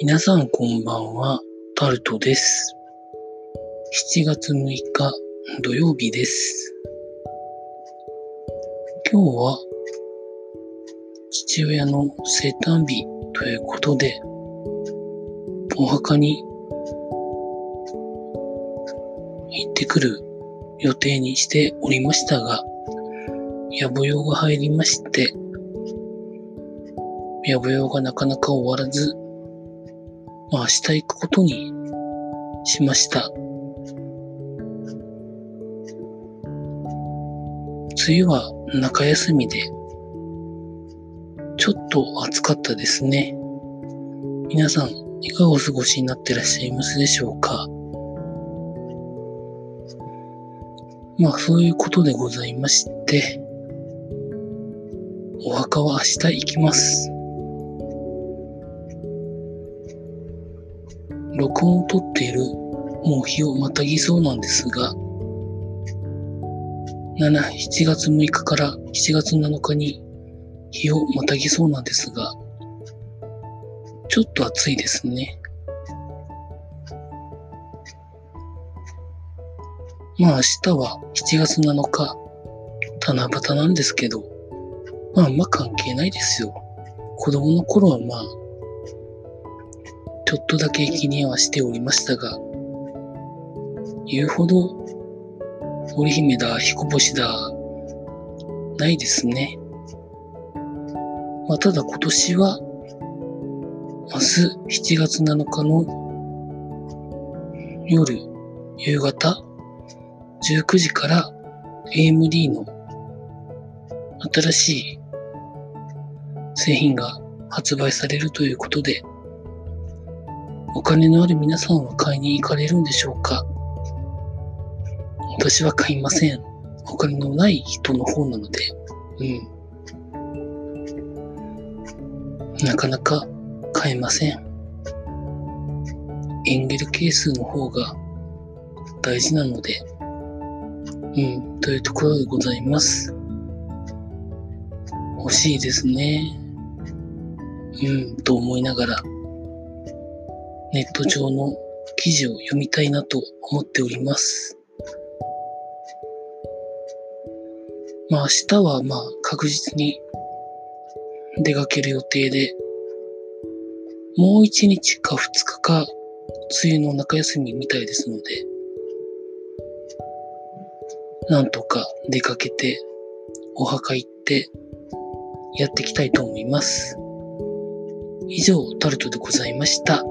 皆さんこんばんは、タルトです。7月6日土曜日です。今日は父親の生誕日ということで、お墓に行ってくる予定にしておりましたが、野暮用が入りまして、野暮用がなかなか終わらず、まあ明日行くことにしました。梅雨は中休みで、ちょっと暑かったですね。皆さん、いかがお過ごしになってらっしゃいますでしょうか？まあそういうことでございまして、お墓は明日行きます。録音を撮っているもう日をまたぎそうなんですが、7、7月6日から7月7日に日をまたぎそうなんですが、ちょっと暑いですね。まあ明日は7月7日、七夕なんですけど、まああんま関係ないですよ。子供の頃はまあ、ちょっとだけ気にはしておりましたが、言うほど、織姫だ、彦星だ、ないですね。まあ、ただ今年は、明日7月7日の夜、夕方、19時から AMD の新しい製品が発売されるということで、お金のある皆さんは買いに行かれるんでしょうか？私は買いません。お金のない人の方なので、うん。なかなか買えません。エンゲル係数の方が大事なので、うん、というところでございます。欲しいですね。うん、と思いながら、ネット上の記事を読みたいなと思っております。まあ明日はまあ確実に出かける予定で、もう一日か二日か梅雨の中休みみたいですので、なんとか出かけて、お墓行って、やっていきたいと思います。以上、タルトでございました。